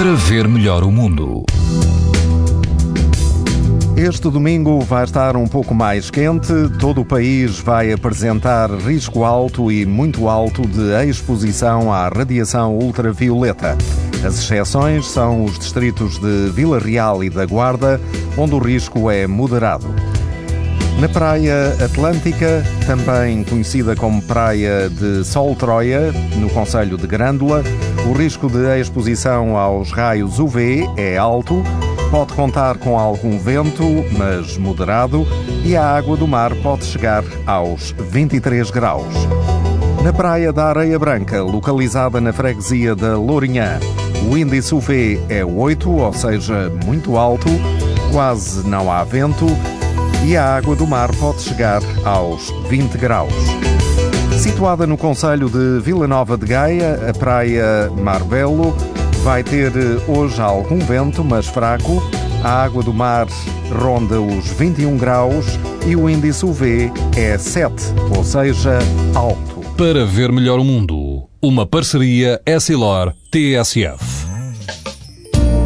para ver melhor o mundo. Este domingo vai estar um pouco mais quente. Todo o país vai apresentar risco alto e muito alto de exposição à radiação ultravioleta. As exceções são os distritos de Vila Real e da Guarda, onde o risco é moderado. Na Praia Atlântica, também conhecida como Praia de Sol Troia, no Conselho de Grândola, o risco de exposição aos raios UV é alto Pode contar com algum vento, mas moderado, e a água do mar pode chegar aos 23 graus. Na praia da Areia Branca, localizada na freguesia da Lourinhã, o índice UV é 8, ou seja, muito alto, quase não há vento e a água do mar pode chegar aos 20 graus. Situada no Conselho de Vila Nova de Gaia, a praia Marbelo Vai ter eh, hoje algum vento, mas fraco. A água do mar ronda os 21 graus e o índice UV é 7, ou seja, alto. Para ver melhor o mundo, uma parceria Essilor-TSF.